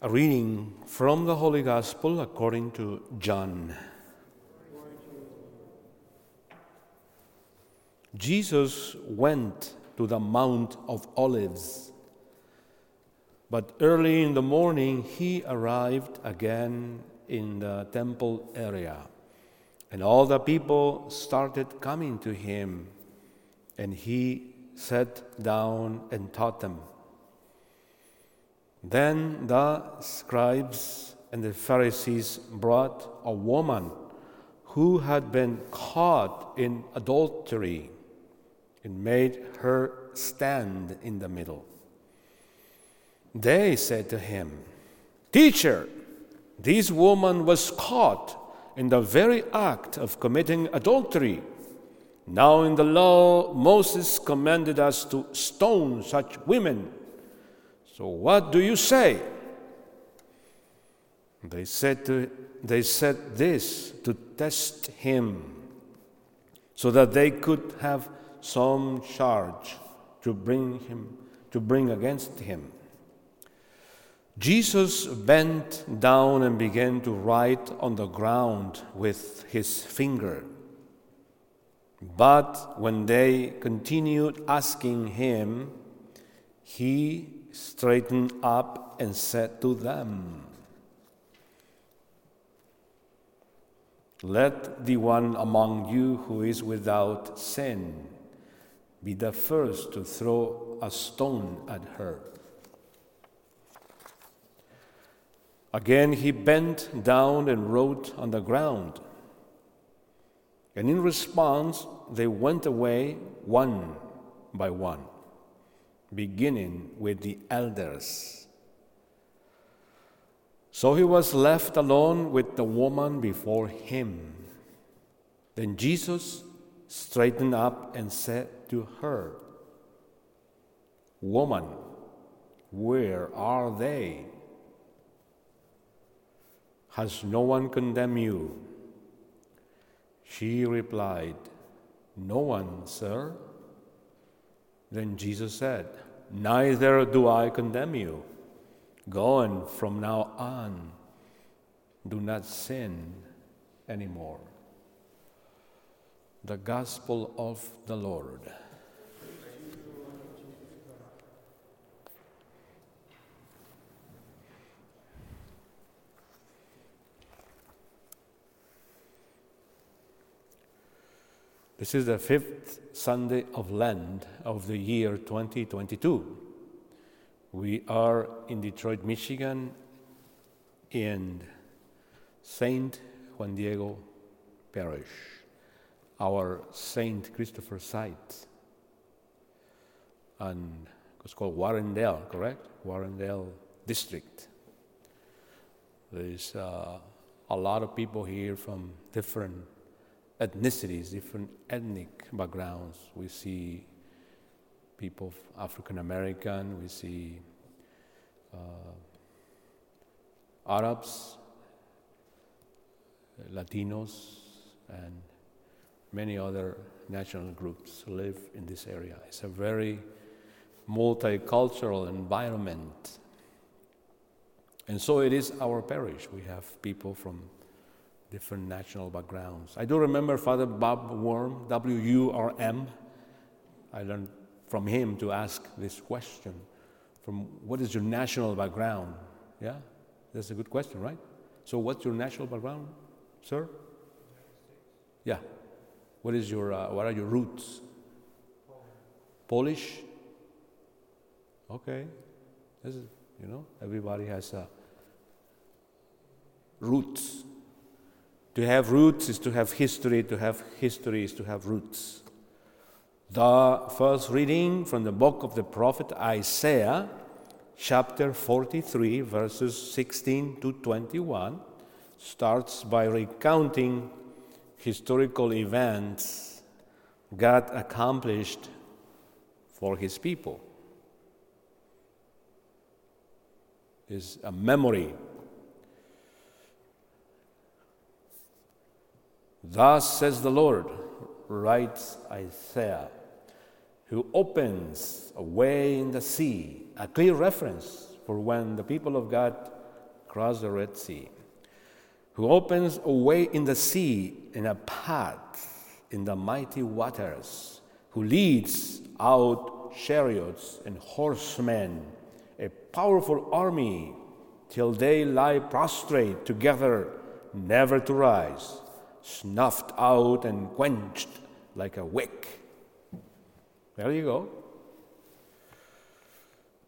A reading from the Holy Gospel according to John. Jesus went to the Mount of Olives, but early in the morning he arrived again in the temple area, and all the people started coming to him, and he sat down and taught them. Then the scribes and the Pharisees brought a woman who had been caught in adultery and made her stand in the middle. They said to him, Teacher, this woman was caught in the very act of committing adultery. Now, in the law, Moses commanded us to stone such women. So, what do you say? They said, to, they said this to test him, so that they could have some charge to bring him to bring against him. Jesus bent down and began to write on the ground with his finger. But when they continued asking him, he straightened up and said to them, Let the one among you who is without sin be the first to throw a stone at her. Again, he bent down and wrote on the ground. And in response, they went away one by one, beginning with the elders. So he was left alone with the woman before him. Then Jesus straightened up and said to her, Woman, where are they? Has no one condemned you? She replied, No one, sir. Then Jesus said, Neither do I condemn you. Go and from now on. Do not sin anymore. The Gospel of the Lord. This is the fifth Sunday of Lent of the year 2022. We are in Detroit, Michigan, in St. Juan Diego Parish, our St. Christopher site. And it's called Warrendale, correct? Warrendale District. There's uh, a lot of people here from different ethnicities, different ethnic backgrounds. We see people of African American, we see uh, Arabs, Latinos, and many other national groups live in this area. It's a very multicultural environment. And so it is our parish. We have people from different national backgrounds. I do remember Father Bob Wurm, W U R M. I learned from him to ask this question from what is your national background? Yeah? That's a good question, right? So, what's your national background, sir? Yeah. What is your uh, what are your roots? Polish. Okay. This is, you know, everybody has uh, roots. To have roots is to have history, to have history is to have roots. The first reading from the book of the prophet Isaiah, chapter 43, verses 16 to 21, starts by recounting historical events God accomplished for his people. Is a memory. Thus says the Lord, writes Isaiah who opens a way in the sea, a clear reference for when the people of God cross the Red Sea, who opens a way in the sea in a path in the mighty waters, who leads out chariots and horsemen, a powerful army, till they lie prostrate together, never to rise, snuffed out and quenched like a wick there you go.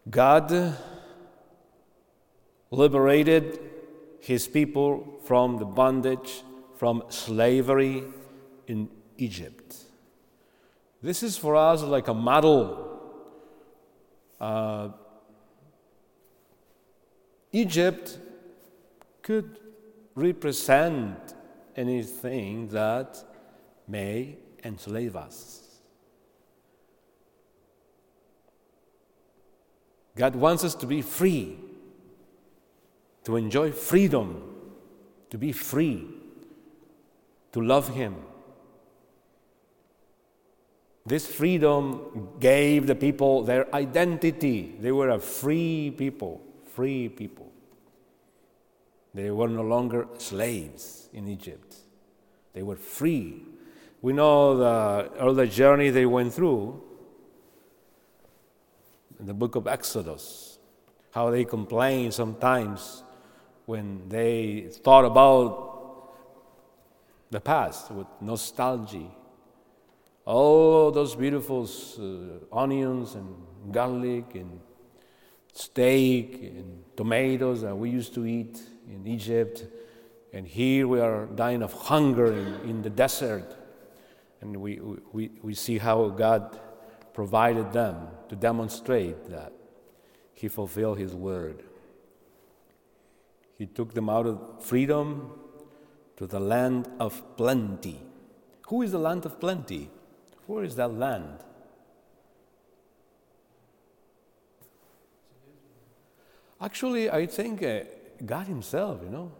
God liberated his people from the bondage, from slavery in Egypt. This is for us like a model. Uh, Egypt could represent anything that may enslave us. God wants us to be free, to enjoy freedom, to be free, to love Him. This freedom gave the people their identity. They were a free people, free people. They were no longer slaves in Egypt. They were free. We know all the journey they went through in the book of Exodus, how they complained sometimes when they thought about the past with nostalgia. All those beautiful uh, onions and garlic and steak and tomatoes that we used to eat in Egypt. And here we are dying of hunger in, in the desert. And we, we, we see how God provided them to demonstrate that he fulfilled his word. He took them out of freedom to the land of plenty. Who is the land of plenty? Where is that land? Actually, I think uh, God Himself, you know,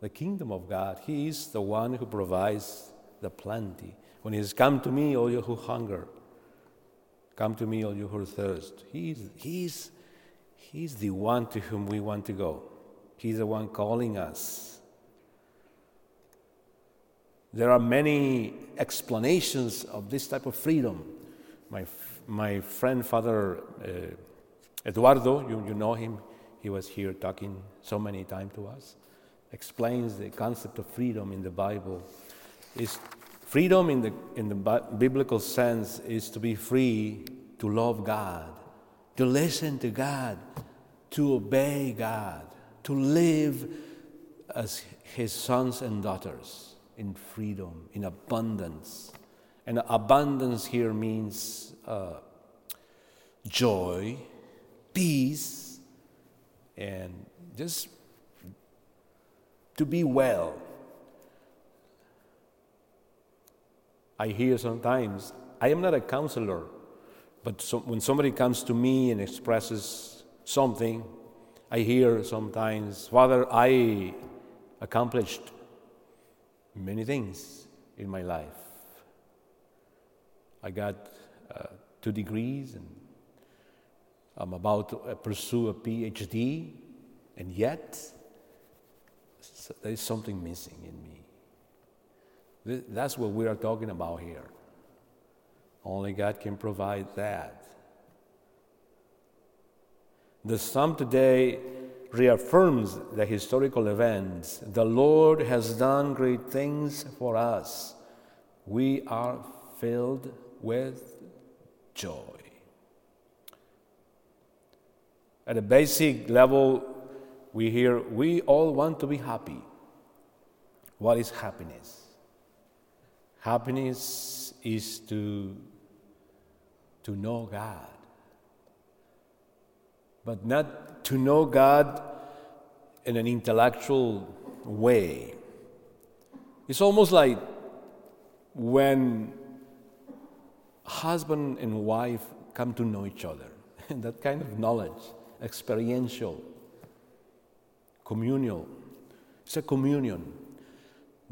the kingdom of God, He is the one who provides the plenty. When He says, Come to me, all you who hunger Come to me, all you who thirst. He's, he's, he's the one to whom we want to go. He's the one calling us. There are many explanations of this type of freedom. My, my friend, Father uh, Eduardo, you, you know him, he was here talking so many times to us, explains the concept of freedom in the Bible. Is Freedom in the, in the biblical sense is to be free to love God, to listen to God, to obey God, to live as His sons and daughters in freedom, in abundance. And abundance here means uh, joy, peace, and just to be well I hear sometimes, I am not a counselor, but so, when somebody comes to me and expresses something, I hear sometimes, Father, I accomplished many things in my life. I got uh, two degrees and I'm about to uh, pursue a PhD, and yet there is something missing in me. That's what we are talking about here. Only God can provide that. The psalm today reaffirms the historical events. The Lord has done great things for us. We are filled with joy. At a basic level, we hear we all want to be happy. What is happiness? Happiness is to to know God. But not to know God in an intellectual way. It's almost like when husband and wife come to know each other. That kind of knowledge, experiential, communal. It's a communion.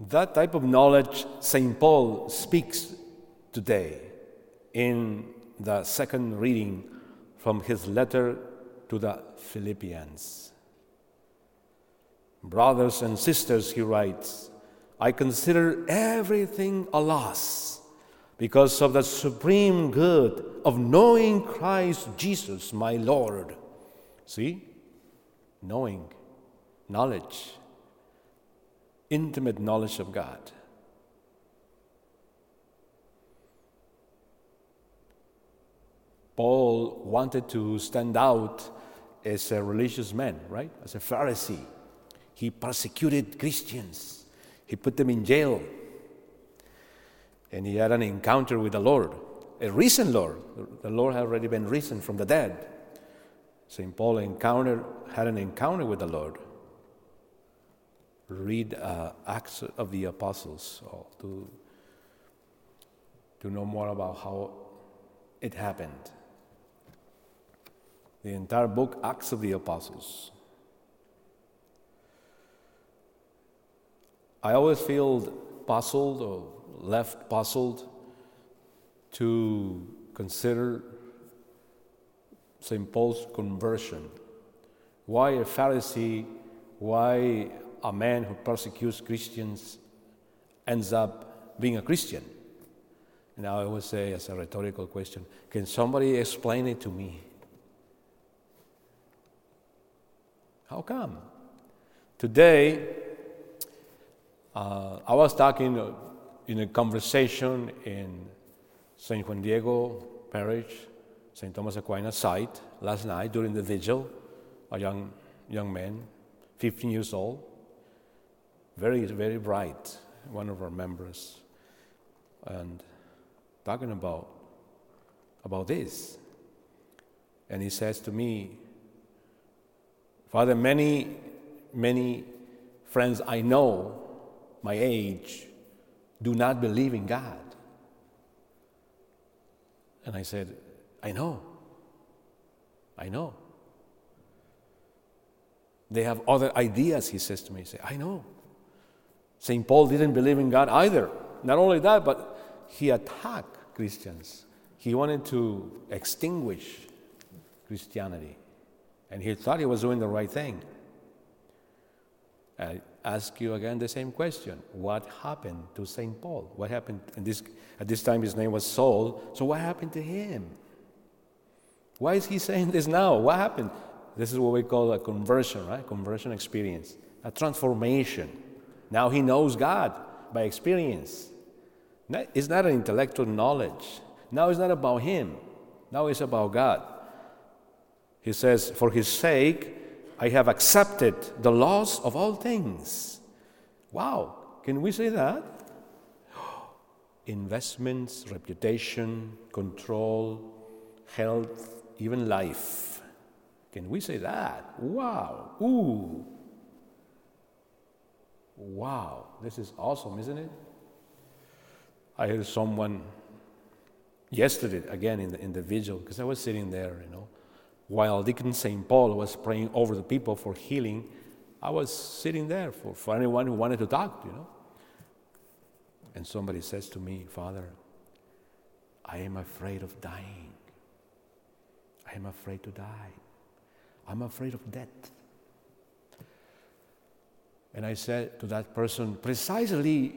That type of knowledge St. Paul speaks today in the second reading from his letter to the Philippians. Brothers and sisters, he writes, I consider everything a loss because of the supreme good of knowing Christ Jesus, my Lord. See? Knowing, knowledge, intimate knowledge of God. Paul wanted to stand out as a religious man, right? As a Pharisee. He persecuted Christians, he put them in jail. And he had an encounter with the Lord, a risen Lord. The Lord had already been risen from the dead. St. Paul encountered, had an encounter with the Lord. Read uh, Acts of the Apostles to, to know more about how it happened the entire book, Acts of the Apostles. I always feel puzzled or left puzzled to consider St. Paul's conversion. Why a Pharisee, why a man who persecutes Christians ends up being a Christian? Now, I always say, as a rhetorical question, can somebody explain it to me? How come? Today, uh, I was talking uh, in a conversation in San Juan Diego Parish, St. Thomas Aquinas site last night during the vigil. A young, young man, 15 years old, very, very bright, one of our members, and talking about, about this. And he says to me, Father, many, many friends I know, my age, do not believe in God. And I said, I know. I know. They have other ideas, he says to me. He said, I know. St. Paul didn't believe in God either. Not only that, but he attacked Christians. He wanted to extinguish Christianity. And he thought he was doing the right thing. I ask you again the same question. What happened to St. Paul? What happened? This, at this time, his name was Saul. So, what happened to him? Why is he saying this now? What happened? This is what we call a conversion, right? Conversion experience, a transformation. Now he knows God by experience. It's not an intellectual knowledge. Now it's not about him. Now it's about God. He says, For his sake, I have accepted the loss of all things. Wow, can we say that? Investments, reputation, control, health, even life. Can we say that? Wow, ooh. Wow, this is awesome, isn't it? I heard someone yesterday, again in the, in the vigil, because I was sitting there, you know, while Deacon St. Paul was praying over the people for healing, I was sitting there for, for anyone who wanted to talk, you know. And somebody says to me, Father, I am afraid of dying. I am afraid to die. I'm afraid of death. And I said to that person, precisely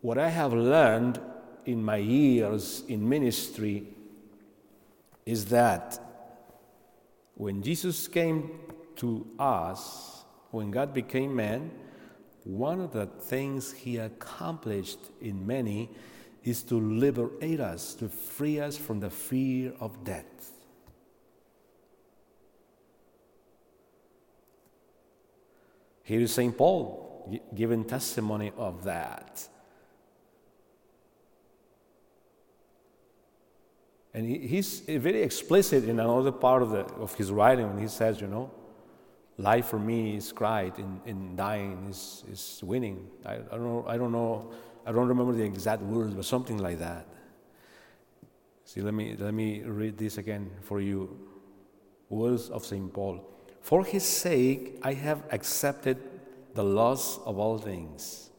what I have learned in my years in ministry is that when Jesus came to us, when God became man, one of the things he accomplished in many is to liberate us, to free us from the fear of death. Here is St. Paul giving testimony of that. And he's very explicit in another part of, the, of his writing when he says, you know, life for me is Christ, in, in dying is, is winning. I, I, don't know, I don't know, I don't remember the exact words, but something like that. See, let me, let me read this again for you. Words of St. Paul. For his sake, I have accepted the loss of all things,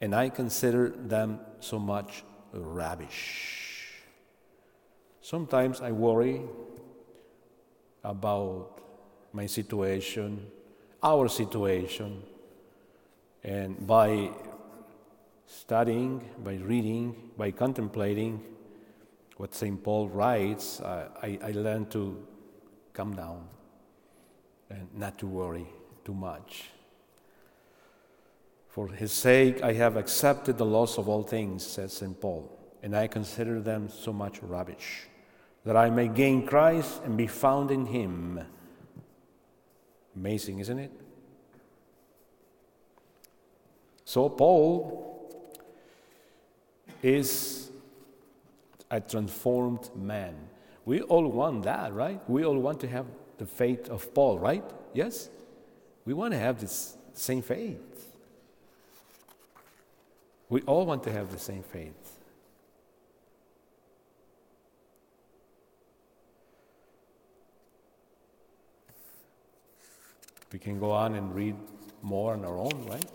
and I consider them so much rubbish. Sometimes I worry about my situation, our situation, and by studying, by reading, by contemplating what St. Paul writes, uh, I, I learn to calm down and not to worry too much. For his sake, I have accepted the loss of all things, says St. Paul, and I consider them so much rubbish, that I may gain Christ and be found in him. Amazing, isn't it? So, Paul is a transformed man. We all want that, right? We all want to have the faith of Paul, right? Yes? We want to have this same faith. We all want to have the same faith. We can go on and read more on our own, right?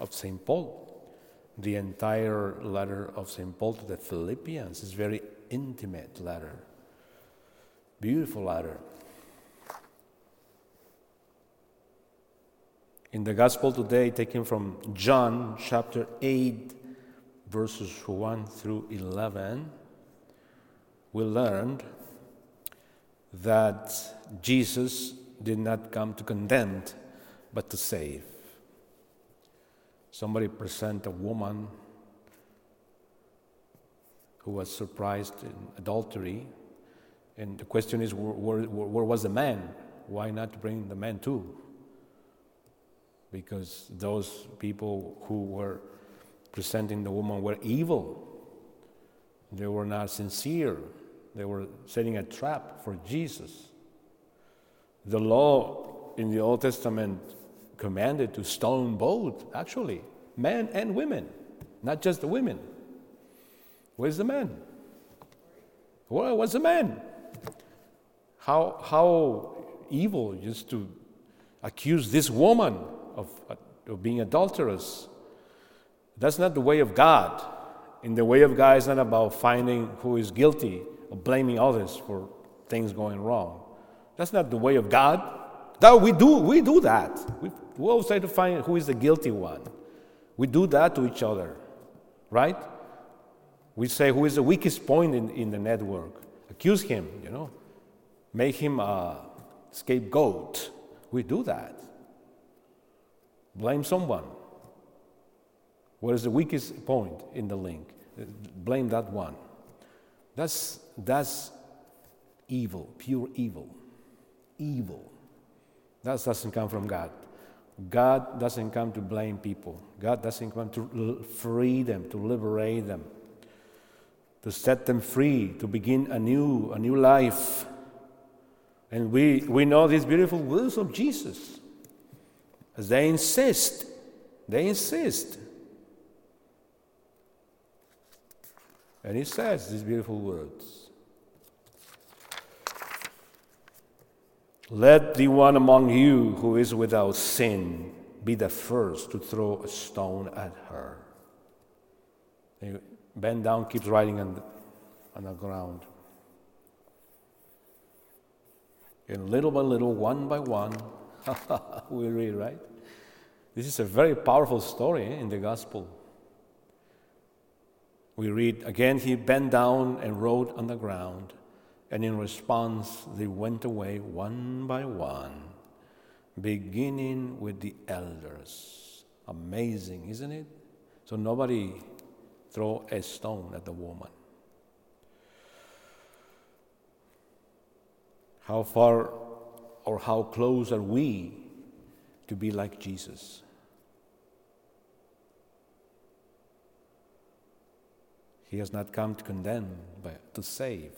Of St. Paul. The entire letter of St. Paul to the Philippians is very intimate letter. Beautiful letter. In the gospel today, taken from John chapter 8, verses 1 through 11, we learned that Jesus did not come to condemn, but to save. Somebody present a woman who was surprised in adultery, and the question is, where, where, where was the man? Why not bring the man too? Because those people who were presenting the woman were evil. They were not sincere. They were setting a trap for Jesus. The law in the Old Testament commanded to stone both, actually, men and women, not just the women. Where's the man? Where was the man? How, how evil just to accuse this woman of, of being adulterous. That's not the way of God. In the way of God, it's not about finding who is guilty or blaming others for things going wrong. That's not the way of God. That we do, we do that. We, we always try to find who is the guilty one. We do that to each other, right? We say who is the weakest point in, in the network. Accuse him, you know. Make him a scapegoat. We do that. Blame someone. What is the weakest point in the link? Blame that one. That's, that's evil, pure evil. Evil. That doesn't come from God. God doesn't come to blame people. God doesn't come to free them, to liberate them, to set them free, to begin a new, a new life. And we, we know these beautiful words of Jesus. As they insist, they insist. And he says these beautiful words Let the one among you who is without sin be the first to throw a stone at her. He bend down, keeps writing on the, on the ground. And little by little, one by one, we read, right? This is a very powerful story eh, in the gospel. We read again, he bent down and wrote on the ground, and in response, they went away one by one, beginning with the elders. Amazing, isn't it? So nobody throw a stone at the woman. How far or how close are we to be like Jesus? He has not come to condemn, but to save.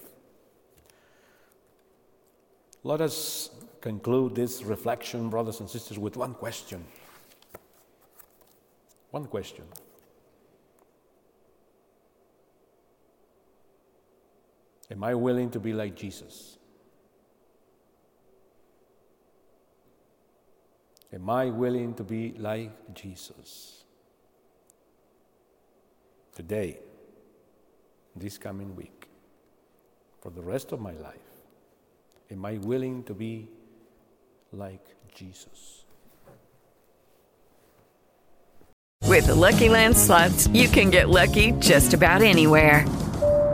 Let us conclude this reflection, brothers and sisters, with one question. One question. Am I willing to be like Jesus? Am I willing to be like Jesus? Today, this coming week, for the rest of my life, am I willing to be like Jesus? With the Lucky Land slots, you can get lucky just about anywhere.